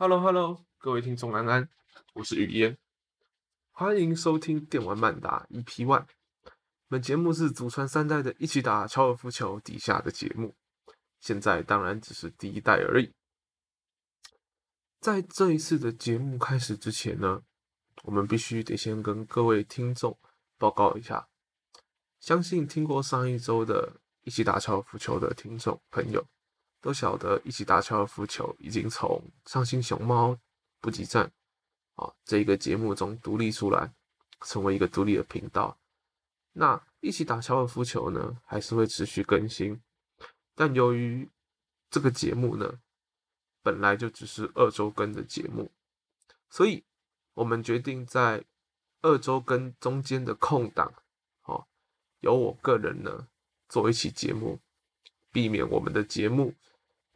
Hello Hello，各位听众安安，我是雨嫣，欢迎收听电玩漫达 EP One。本节目是祖传三代的一起打高尔夫球底下的节目，现在当然只是第一代而已。在这一次的节目开始之前呢，我们必须得先跟各位听众报告一下，相信听过上一周的一起打高尔夫球的听众朋友。都晓得一起打高尔夫球已经从伤心熊猫补给站啊这个节目中独立出来，成为一个独立的频道。那一起打高尔夫球呢，还是会持续更新，但由于这个节目呢本来就只是二周更的节目，所以我们决定在二周更中间的空档，哦，由我个人呢做一期节目，避免我们的节目。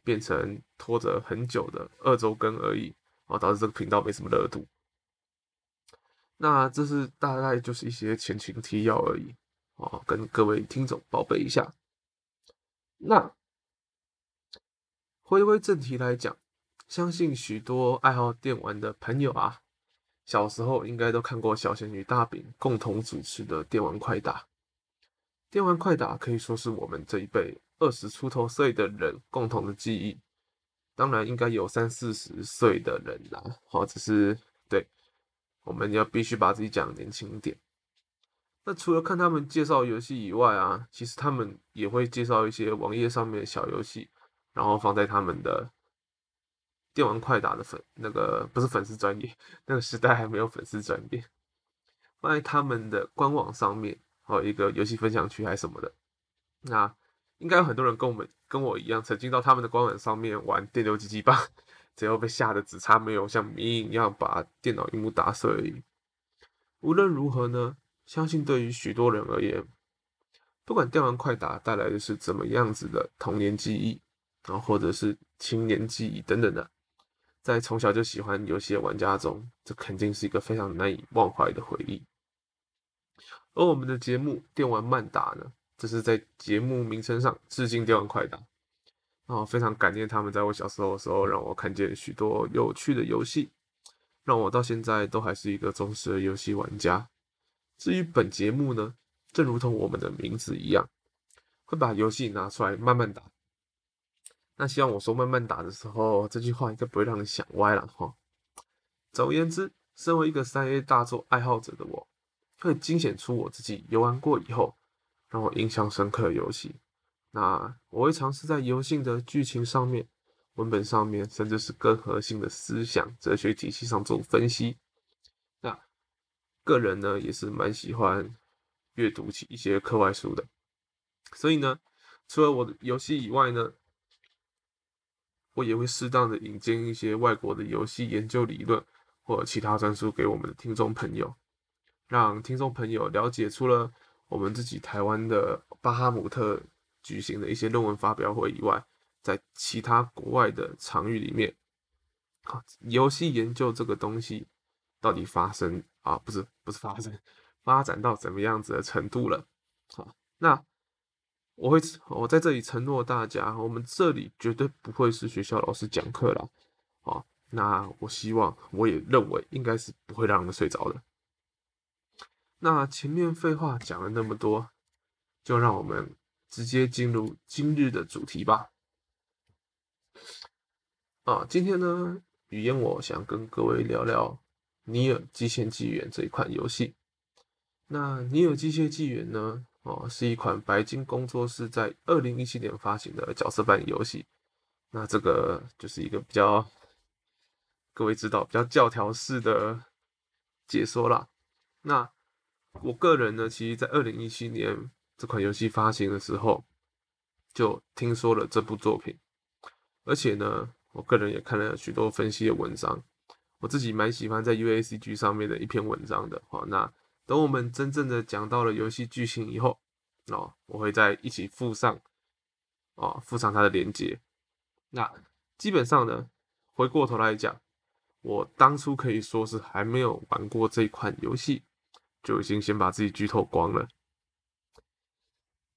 变成拖着很久的二周更而已，然后导致这个频道没什么热度。那这是大概就是一些前情提要而已，哦，跟各位听众报备一下。那回归正题来讲，相信许多爱好电玩的朋友啊，小时候应该都看过小仙女大饼共同主持的电玩快打。电玩快打可以说是我们这一辈。二十出头岁的人共同的记忆，当然应该有三四十岁的人啦。好，只是对，我们要必须把自己讲年轻一点。那除了看他们介绍游戏以外啊，其实他们也会介绍一些网页上面的小游戏，然后放在他们的电玩快打的粉那个不是粉丝专业，那个时代还没有粉丝专业，放在他们的官网上面，还有一个游戏分享区还是什么的，那。应该有很多人跟我们跟我一样，曾经到他们的官网上面玩电流机击棒，最后被吓得只差没有像迷影一样把电脑荧幕打碎而已。无论如何呢，相信对于许多人而言，不管电玩快打带来的是怎么样子的童年记忆，然后或者是青年记忆等等的，在从小就喜欢游戏的玩家中，这肯定是一个非常难以忘怀的回忆。而我们的节目《电玩慢打》呢？这是在节目名称上致敬电玩快打，然后非常感念他们在我小时候的时候让我看见许多有趣的游戏，让我到现在都还是一个忠实的游戏玩家。至于本节目呢，正如同我们的名字一样，会把游戏拿出来慢慢打。那希望我说慢慢打的时候，这句话应该不会让你想歪了哈。总而言之，身为一个三 A 大作爱好者的我，会惊险出我自己游玩过以后。让我印象深刻的游戏，那我会尝试在游戏的剧情上面、文本上面，甚至是更核心的思想、哲学体系上做分析。那个人呢，也是蛮喜欢阅读起一些课外书的，所以呢，除了我的游戏以外呢，我也会适当的引荐一些外国的游戏研究理论或者其他专书给我们的听众朋友，让听众朋友了解除了。我们自己台湾的巴哈姆特举行的一些论文发表会以外，在其他国外的场域里面，好，游戏研究这个东西到底发生啊？不是，不是发生，发展到怎么样子的程度了？好，那我会我在这里承诺大家，我们这里绝对不会是学校老师讲课了。好，那我希望，我也认为应该是不会让人睡着的。那前面废话讲了那么多，就让我们直接进入今日的主题吧。啊，今天呢，语言我想跟各位聊聊《尼尔：机械纪元》这一款游戏。那《尼尔：机械纪元》呢，哦，是一款白金工作室在二零一七年发行的角色扮演游戏。那这个就是一个比较，各位知道比较教条式的解说啦。那我个人呢，其实，在二零一七年这款游戏发行的时候，就听说了这部作品，而且呢，我个人也看了许多分析的文章，我自己蛮喜欢在 UACG 上面的一篇文章的。好，那等我们真正的讲到了游戏剧情以后，哦，我会再一起附上，哦，附上它的连接。那基本上呢，回过头来讲，我当初可以说是还没有玩过这款游戏。就已经先把自己剧透光了，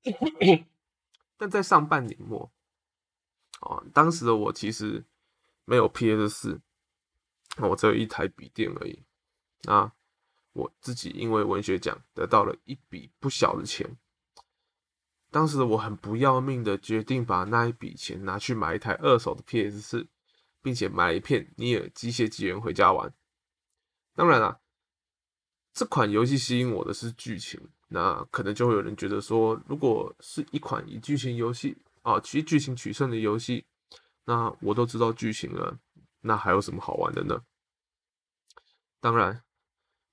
但在上半年末，哦，当时的我其实没有 PS 四，我只有一台笔电而已。那我自己因为文学奖得到了一笔不小的钱，当时我很不要命的决定把那一笔钱拿去买一台二手的 PS 四，并且买了一片《尼尔：机械纪元》回家玩。当然啦，这款游戏吸引我的是剧情，那可能就会有人觉得说，如果是一款以剧情游戏啊，其剧情取胜的游戏，那我都知道剧情了，那还有什么好玩的呢？当然。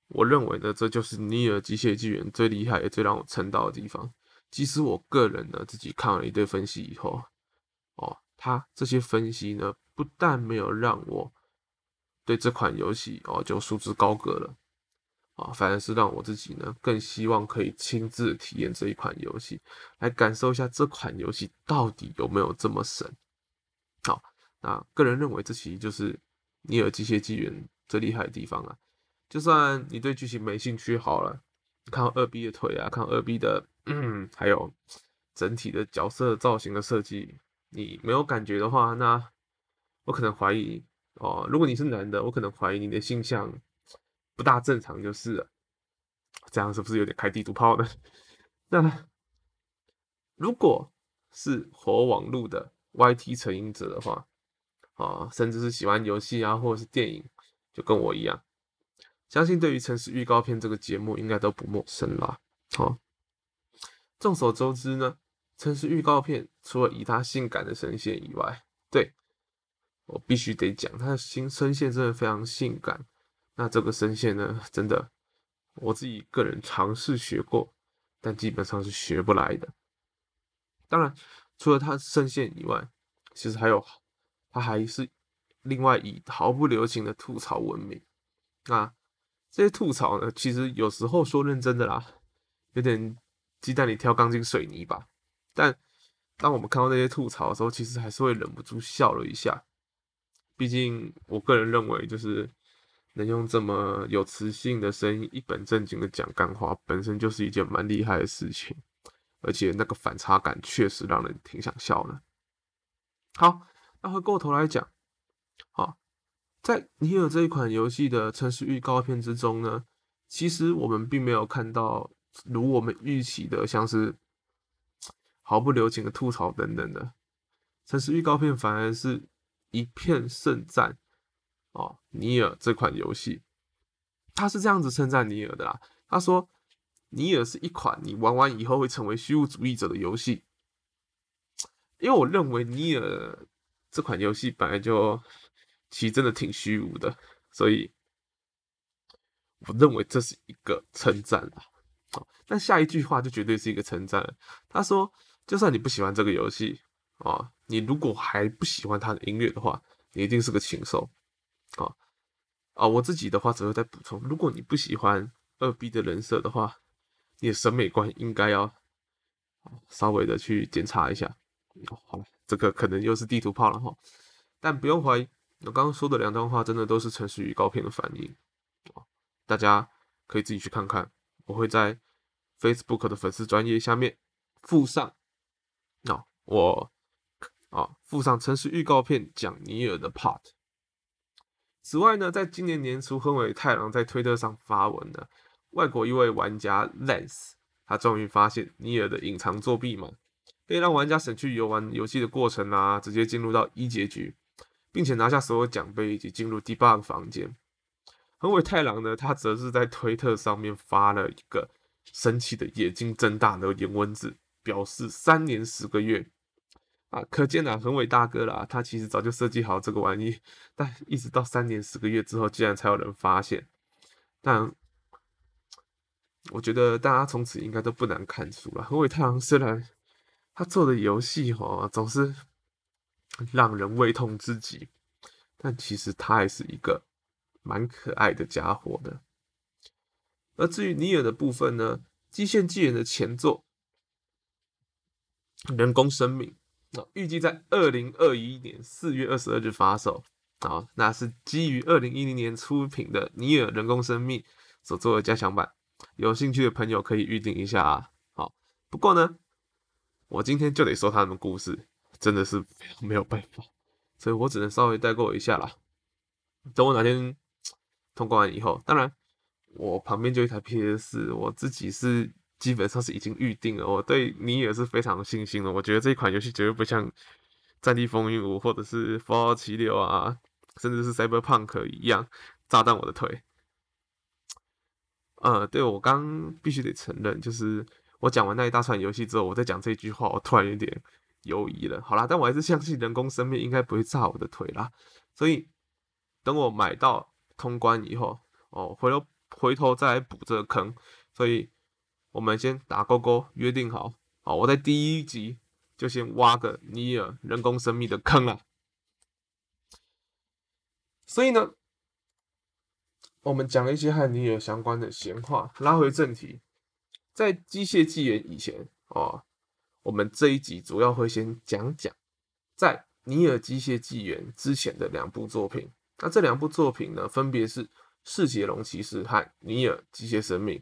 我认为呢，这就是《尼尔：机械纪元》最厉害也最让我称道的地方。即使我个人呢自己看了一堆分析以后，哦，他这些分析呢，不但没有让我对这款游戏哦就束之高阁了，啊，反而是让我自己呢更希望可以亲自体验这一款游戏，来感受一下这款游戏到底有没有这么神。好，那个人认为这其实就是《尼尔：机械纪元》最厉害的地方啊。就算你对剧情没兴趣，好了，看二 B 的腿啊，看二 B 的，嗯，还有整体的角色造型的设计，你没有感觉的话，那我可能怀疑哦。如果你是男的，我可能怀疑你的性向不大正常，就是了。这样是不是有点开地图炮呢？那如果是活网路的 YT 成瘾者的话，啊，甚至是喜欢游戏啊，或者是电影，就跟我一样。相信对于《城市预告片》这个节目应该都不陌生啦。好，众所周知呢，《城市预告片》除了以它性感的声线以外，对我必须得讲，它的新声线真的非常性感。那这个声线呢，真的我自己个人尝试学过，但基本上是学不来的。当然，除了它声线以外，其实还有它还是另外以毫不留情的吐槽闻名那。这些吐槽呢，其实有时候说认真的啦，有点鸡蛋里挑钢筋水泥吧。但当我们看到那些吐槽的时候，其实还是会忍不住笑了一下。毕竟我个人认为，就是能用这么有磁性的声音一本正经的讲干话，本身就是一件蛮厉害的事情。而且那个反差感确实让人挺想笑的。好，那回过头来讲，好。在尼尔这一款游戏的城市预告片之中呢，其实我们并没有看到如我们预期的，像是毫不留情的吐槽等等的。城市预告片反而是一片盛赞哦，尼尔这款游戏，他是这样子称赞尼尔的啦。他说，尼尔是一款你玩完以后会成为虚无主义者的游戏。因为我认为尼尔这款游戏本来就。其实真的挺虚无的，所以我认为这是一个称赞了。哦，但下一句话就绝对是一个称赞。他说：“就算你不喜欢这个游戏啊，你如果还不喜欢他的音乐的话，你一定是个禽兽。”啊啊，我自己的话只会再补充：如果你不喜欢二 B 的人设的话，你的审美观应该要稍微的去检查一下。好了，这个可能又是地图炮了哈，但不用怀疑。我刚刚说的两段话，真的都是城市预告片的反应大家可以自己去看看。我会在 Facebook 的粉丝专业下面附上，那，我啊附上城市预告片讲尼尔的 part。此外呢，在今年年初，横尾太郎在推特上发文呢，外国一位玩家 Lance，他终于发现尼尔的隐藏作弊码，可以让玩家省去游玩游戏的过程啊，直接进入到一结局。并且拿下所有奖杯以及进入 debug 房间。横尾太郎呢，他则是在推特上面发了一个生气的眼睛睁大的颜文字，表示三年十个月啊，可见啊，横尾大哥啦，他其实早就设计好这个玩意，但一直到三年十个月之后，竟然才有人发现。但我觉得大家从此应该都不难看出了，横尾太郎虽然他做的游戏哈总是。让人胃痛至极，但其实他还是一个蛮可爱的家伙的。而至于尼尔的部分呢，机械纪元的前作《人工生命》预计在二零二一年四月二十二日发售啊，那是基于二零一零年出品的《尼尔：人工生命》所做的加强版。有兴趣的朋友可以预定一下啊。好，不过呢，我今天就得说他们故事。真的是没有办法，所以我只能稍微带过一下啦。等我哪天通关完以后，当然我旁边就一台 PS，我自己是基本上是已经预定了。我对你也是非常有信心的，我觉得这一款游戏绝对不像《战地风云五》或者是《Fallout 76》啊，甚至是《Cyberpunk》一样炸弹我的腿。呃，对我刚必须得承认，就是我讲完那一大串游戏之后，我再讲这句话，我突然有点犹疑了。好啦，但我还是相信人工生命应该不会炸我的腿啦。所以等我买到通关以后，哦，回头回头再来补这个坑。所以我们先打勾勾，约定好，好，我在第一集就先挖个尼尔人工生命的坑了。所以呢。我们讲一些和尼尔相关的闲话，拉回正题，在机械纪元以前哦，我们这一集主要会先讲讲在尼尔机械纪元之前的两部作品。那这两部作品呢，分别是《嗜血龙骑士》和《尼尔机械生命》。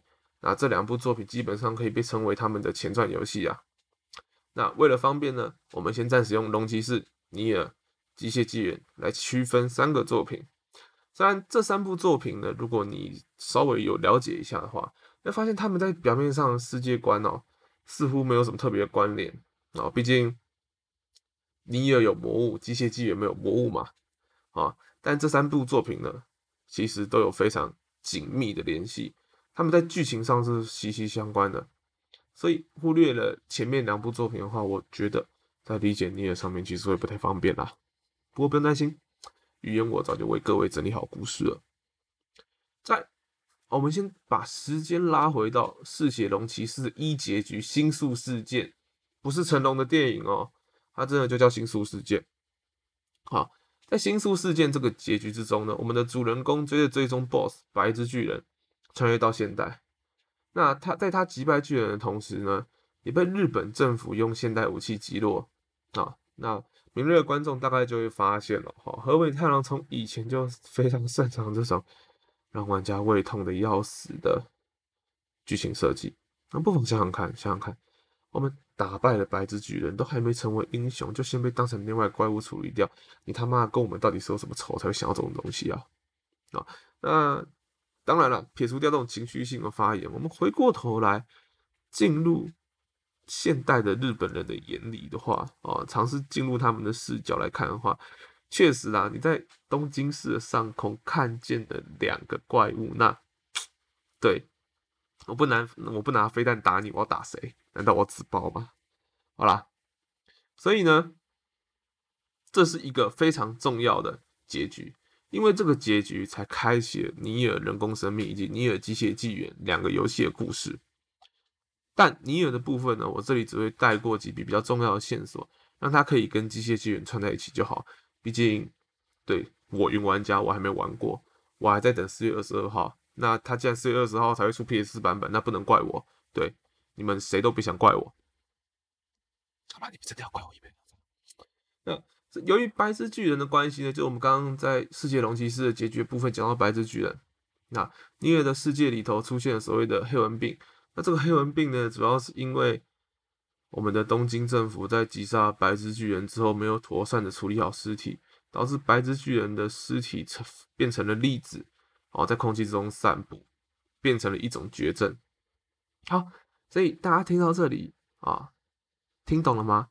那这两部作品基本上可以被称为他们的前传游戏啊。那为了方便呢，我们先暂时用《龙骑士》《尼尔机械纪元》来区分三个作品。虽然这三部作品呢，如果你稍微有了解一下的话，会发现他们在表面上世界观哦，似乎没有什么特别的关联啊。毕竟尼尔有魔物，机械纪元没有魔物嘛啊。但这三部作品呢，其实都有非常紧密的联系，他们在剧情上是息息相关的。所以忽略了前面两部作品的话，我觉得在理解尼尔上面其实会不太方便啦。不过不用担心。语言我早就为各位整理好故事了。在我们先把时间拉回到《嗜血龙骑士》一结局星宿事件，不是成龙的电影哦，它真的就叫星宿事件。好，在星宿事件这个结局之中呢，我们的主人公追着追踪 BOSS 白之巨人，穿越到现代。那他在他击败巨人的同时呢，也被日本政府用现代武器击落啊。那敏锐的观众大概就会发现了，哈，河尾太郎从以前就非常擅长这种让玩家胃痛的要死的剧情设计。那不妨想想看，想想看，我们打败了白之巨人，都还没成为英雄，就先被当成另外怪物处理掉，你他妈跟我们到底是有什么仇才会想要这种东西啊？啊，那当然了，撇除掉这种情绪性的发言，我们回过头来进入。现代的日本人的眼里的话，哦，尝试进入他们的视角来看的话，确实啊，你在东京市的上空看见的两个怪物，那对，我不拿我不拿飞弹打你，我要打谁？难道我自爆吗？好啦，所以呢，这是一个非常重要的结局，因为这个结局才开启了尼尔人工生命以及尼尔机械纪元两个游戏的故事。但尼尔的部分呢，我这里只会带过几笔比较重要的线索，让它可以跟机械纪元串在一起就好。毕竟，对我云玩家，我还没玩过，我还在等四月二十二号。那他既然四月二十号才会出 PS 四版本，那不能怪我。对，你们谁都别想怪我。好吧，你们真的要怪我一遍。那由于白之巨人的关系呢，就我们刚刚在世界龙骑士的结局部分讲到白之巨人，那尼尔的世界里头出现了所谓的黑纹病。那这个黑纹病呢，主要是因为我们的东京政府在击杀白之巨人之后，没有妥善的处理好尸体，导致白之巨人的尸体成变成了粒子，哦，在空气中散布，变成了一种绝症。好，所以大家听到这里啊，听懂了吗？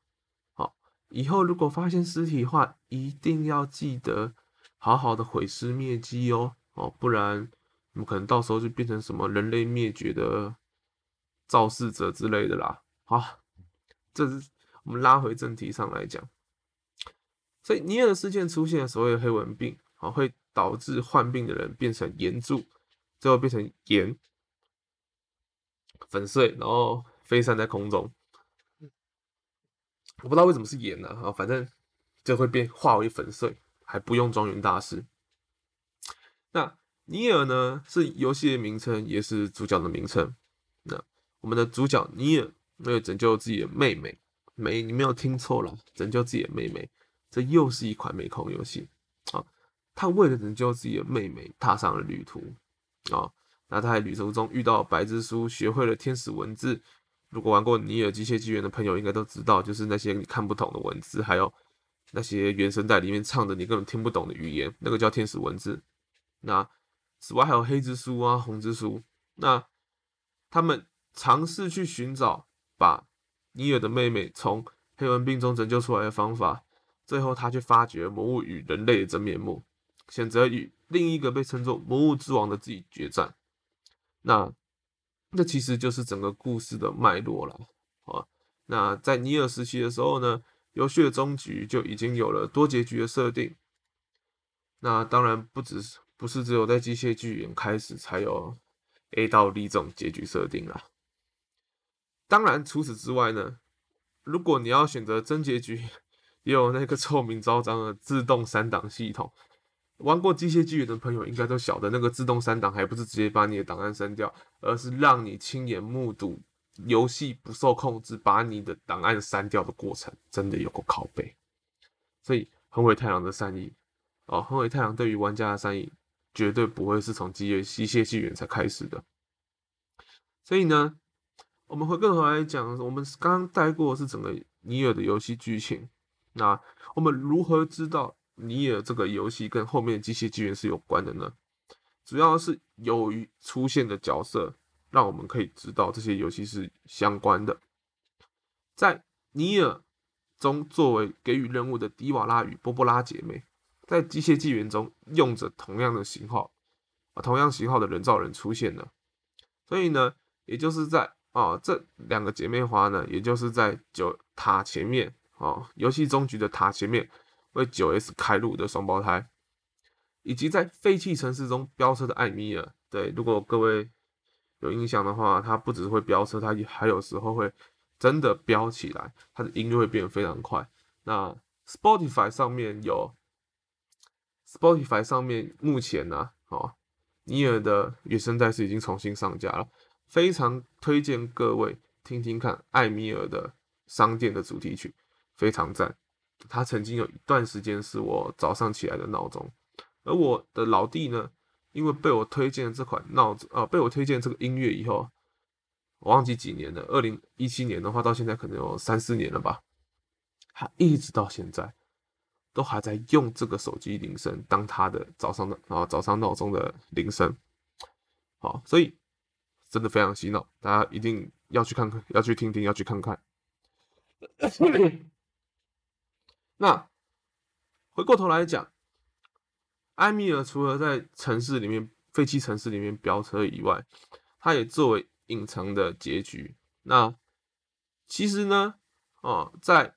以后如果发现尸体的话，一定要记得好好的毁尸灭迹哦，哦，不然我们可能到时候就变成什么人类灭绝的。肇事者之类的啦，好，这是我们拉回正题上来讲。所以尼尔事件出现所谓的黑纹病，啊，会导致患病的人变成岩柱，最后变成盐粉碎，然后飞散在空中。我不知道为什么是盐呢？啊，反正就会变化为粉碎，还不用庄园大师。那尼尔呢，是游戏的名称，也是主角的名称。那我们的主角尼尔为了拯救自己的妹妹，没你没有听错了，拯救自己的妹妹，这又是一款美空游戏啊！他为了拯救自己的妹妹，踏上了旅途啊！那他在旅途中遇到白之书，学会了天使文字。如果玩过尼尔机械纪元的朋友，应该都知道，就是那些你看不懂的文字，还有那些原声带里面唱的你根本听不懂的语言，那个叫天使文字。那此外还有黑之书啊、红之书，那他们尝试去寻找把尼尔的妹妹从黑文病中拯救出来的方法，最后他却发觉魔物与人类的真面目，选择与另一个被称作魔物之王的自己决战。那那其实就是整个故事的脉络了啊。那在尼尔时期的时候呢，游戏的终局就已经有了多结局的设定。那当然不只是不是只有在机械剧演开始才有 A 到 D 这种结局设定啦。当然除此之外呢，如果你要选择真结局，也有那个臭名昭彰的自动删档系统。玩过机械纪元的朋友应该都晓得，那个自动删档还不是直接把你的档案删掉，而是让你亲眼目睹游戏不受控制把你的档案删掉的过程，真的有个拷贝。所以横尾太郎的善意，哦，横尾太郎对于玩家的善意，绝对不会是从机械机械纪元才开始的。所以呢，我们回过头来讲，我们刚刚带过是整个尼尔的游戏剧情，那我们如何知道？尼尔这个游戏跟后面机械纪元是有关的呢，主要是由于出现的角色，让我们可以知道这些游戏是相关的。在尼尔中，作为给予任务的迪瓦拉与波波拉姐妹，在机械纪元中用着同样的型号啊，同样型号的人造人出现了。所以呢，也就是在啊这两个姐妹花呢，也就是在九塔前面啊，游戏中局的塔前面。为九 S 开路的双胞胎，以及在废弃城市中飙车的艾米尔。对，如果各位有印象的话，他不只是会飙车，他也还有时候会真的飙起来，他的音乐会变得非常快。那 Spotify 上面有，Spotify 上面目前呢，哦，尼尔的原声带是已经重新上架了，非常推荐各位听听看艾米尔的商店的主题曲，非常赞。他曾经有一段时间是我早上起来的闹钟，而我的老弟呢，因为被我推荐这款闹钟，呃，被我推荐这个音乐以后，我忘记几年了，二零一七年的话，到现在可能有三四年了吧，他一直到现在都还在用这个手机铃声当他的早上的啊早上闹钟的铃声，好，所以真的非常洗脑，大家一定要去看看，要去听听，要去看看。那回过头来讲，埃米尔除了在城市里面废弃城市里面飙车以外，他也作为隐藏的结局。那其实呢，哦，在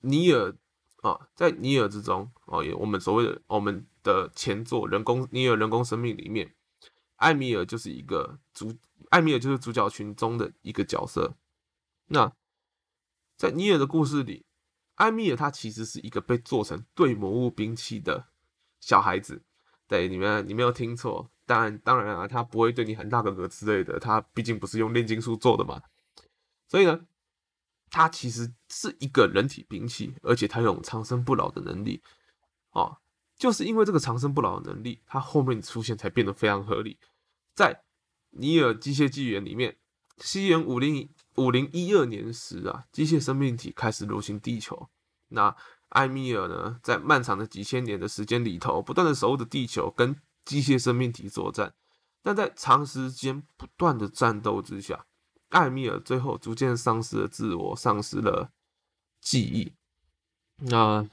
尼尔啊，在尼尔之中哦，也我们所谓的我们的前作人工尼尔人工生命里面，艾米尔就是一个主，艾米尔就是主角群中的一个角色。那在尼尔的故事里。艾米尔他其实是一个被做成对魔物兵器的小孩子，对你们你没有听错，但当然啊，他不会对你喊大哥哥之类的，他毕竟不是用炼金术做的嘛，所以呢，他其实是一个人体兵器，而且他有长生不老的能力，哦，就是因为这个长生不老的能力，他后面出现才变得非常合理，在尼尔机械纪元里面。西元五零五零一二年时啊，机械生命体开始入侵地球。那艾米尔呢，在漫长的几千年的时间里头，不断的守护着地球，跟机械生命体作战。但在长时间不断的战斗之下，艾米尔最后逐渐丧失了自我，丧失了记忆。那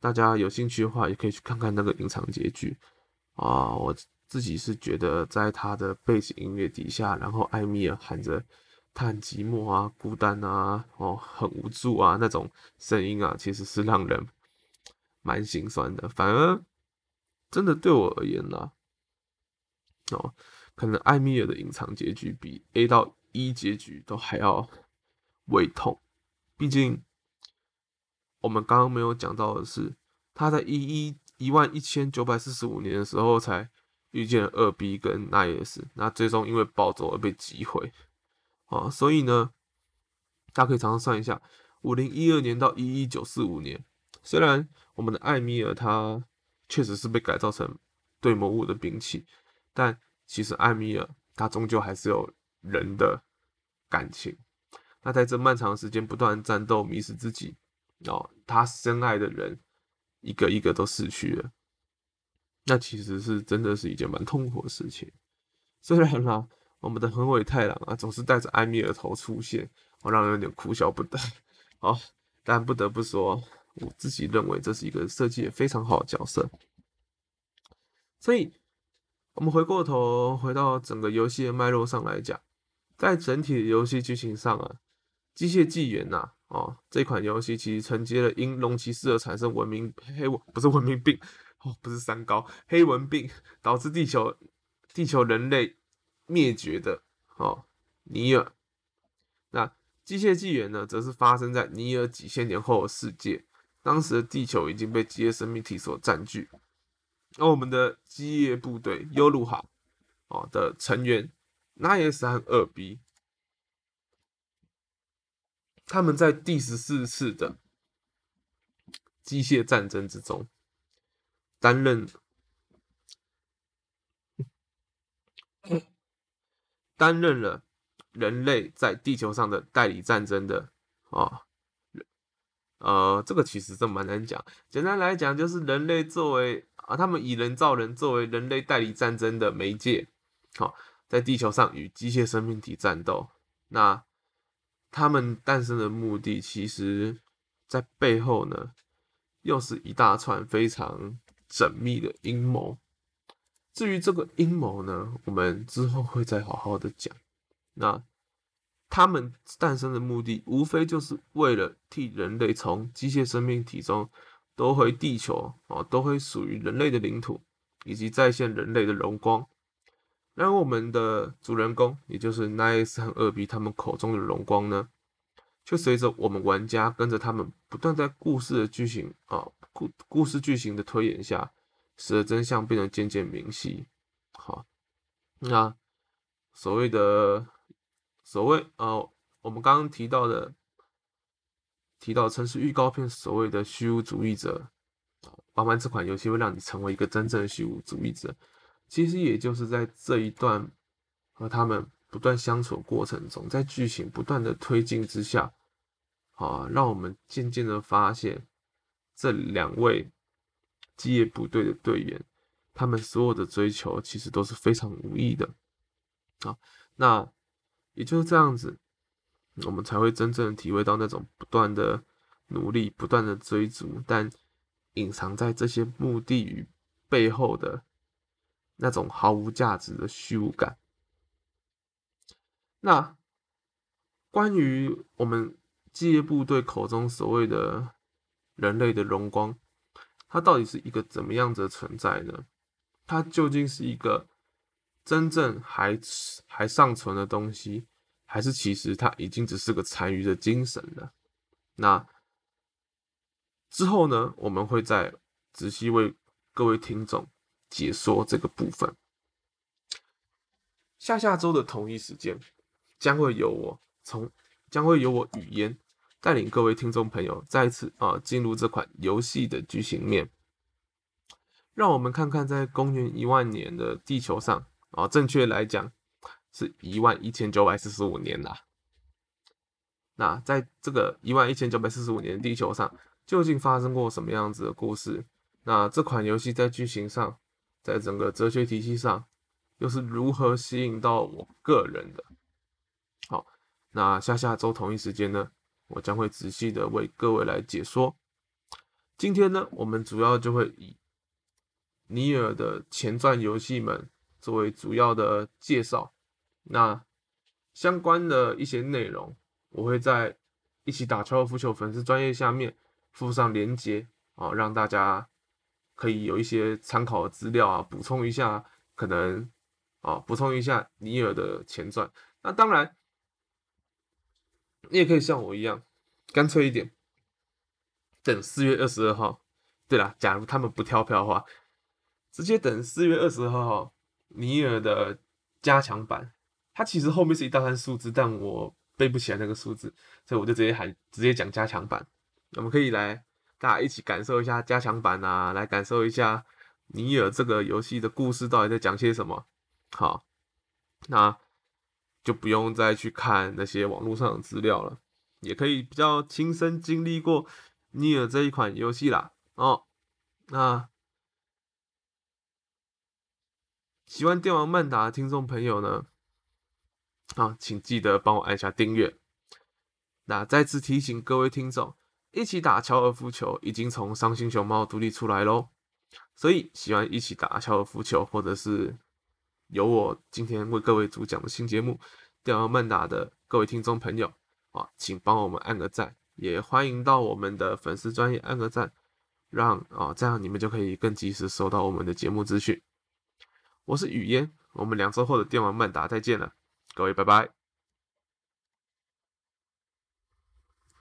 大家有兴趣的话，也可以去看看那个隐藏结局啊，我。自己是觉得，在他的背景音乐底下，然后艾米尔喊着“他很寂寞啊，孤单啊，哦，很无助啊”那种声音啊，其实是让人蛮心酸的。反而，真的对我而言呢，哦，可能艾米尔的隐藏结局比 A 到 E 结局都还要胃痛。毕竟，我们刚刚没有讲到的是，他在一一一万一千九百四十五年的时候才。遇见了二 B 跟奈耶斯，那最终因为暴走而被击毁啊！所以呢，大家可以常常算一下，五零一二年到一一九四五年，虽然我们的艾米尔他确实是被改造成对魔物的兵器，但其实艾米尔他终究还是有人的感情。那在这漫长的时间不断战斗、迷失自己，哦，他深爱的人一个一个都逝去了，那其实是真的是一件蛮痛苦的事情。虽然啦，我们的横尾太郎啊总是带着艾米尔头出现，哦，让人有点哭笑不得。哦，但不得不说，我自己认为这是一个设计也非常好的角色。所以，我们回过头回到整个游戏的脉络上来讲，在整体的游戏剧情上啊，机械纪元呐，哦，这款游戏其实承接了因龙骑士而产生文明黑文不是文明病哦，不是三高黑文病导致地球地球人类灭绝的哦，尼尔。那机械纪元呢，则是发生在尼尔几千年后的世界，当时的地球已经被机械生命体所占据。而我们的机械部队优鲁哈哦的成员 NS 和二 B，他们在第十四次的机械战争之中担任担任了人类在地球上的代理战争的啊。呃，这个其实这蛮难讲。简单来讲，就是人类作为啊，他们以人造人作为人类代理战争的媒介，好，在地球上与机械生命体战斗。那他们诞生的目的，其实在背后呢，又是一大串非常缜密的阴谋。至于这个阴谋呢，我们之后会再好好的讲。那。他们诞生的目的，无非就是为了替人类从机械生命体中夺回地球啊，夺回属于人类的领土，以及再现人类的荣光。然而，我们的主人公，也就是 Nice 和二 B 他们口中的荣光呢，却随着我们玩家跟着他们不断在故事的剧情啊故故事剧情的推演下，使得真相变得渐渐明晰。好，那所谓的。所谓呃，我们刚刚提到的，提到城市预告片所谓的虚无主义者，玩完这款游戏会让你成为一个真正的虚无主义者。其实也就是在这一段和他们不断相处过程中，在剧情不断的推进之下，啊，让我们渐渐的发现这两位基业部队的队员，他们所有的追求其实都是非常无意的。啊，那。也就是这样子，我们才会真正体会到那种不断的努力、不断的追逐，但隐藏在这些目的与背后的那种毫无价值的虚无感。那关于我们基业部队口中所谓的人类的荣光，它到底是一个怎么样子的存在呢？它究竟是一个？真正还还尚存的东西，还是其实它已经只是个残余的精神了。那之后呢，我们会再仔细为各位听众解说这个部分。下下周的同一时间，将会由我从将会由我语言带领各位听众朋友再次啊进入这款游戏的剧情面，让我们看看在公元一万年的地球上。啊，正确来讲是一万一千九百四十五年啦。那在这个一万一千九百四十五年的地球上，究竟发生过什么样子的故事？那这款游戏在剧情上，在整个哲学体系上，又是如何吸引到我个人的？好，那下下周同一时间呢，我将会仔细的为各位来解说。今天呢，我们主要就会以尼尔的前传游戏们。作为主要的介绍，那相关的一些内容，我会在一起打高尔夫球粉丝专业下面附上连接啊，让大家可以有一些参考资料啊，补充一下，可能啊，补充一下尼尔的前传。那当然，你也可以像我一样，干脆一点，等四月二十二号。对了，假如他们不跳票的话，直接等四月二十二号。尼尔的加强版，它其实后面是一大串数字，但我背不起来那个数字，所以我就直接喊直接讲加强版。我们可以来大家一起感受一下加强版啊，来感受一下尼尔这个游戏的故事到底在讲些什么。好，那就不用再去看那些网络上的资料了，也可以比较亲身经历过尼尔这一款游戏啦。哦，那喜欢电玩曼达的听众朋友呢，啊，请记得帮我按下订阅。那再次提醒各位听众，一起打高尔夫球已经从伤心熊猫独立出来喽。所以喜欢一起打高尔夫球，或者是有我今天为各位主讲的新节目《电玩漫打》的各位听众朋友啊，请帮我们按个赞，也欢迎到我们的粉丝专业按个赞，让啊这样你们就可以更及时收到我们的节目资讯。我是雨嫣，我们两周后的电玩漫打再见了，各位拜拜。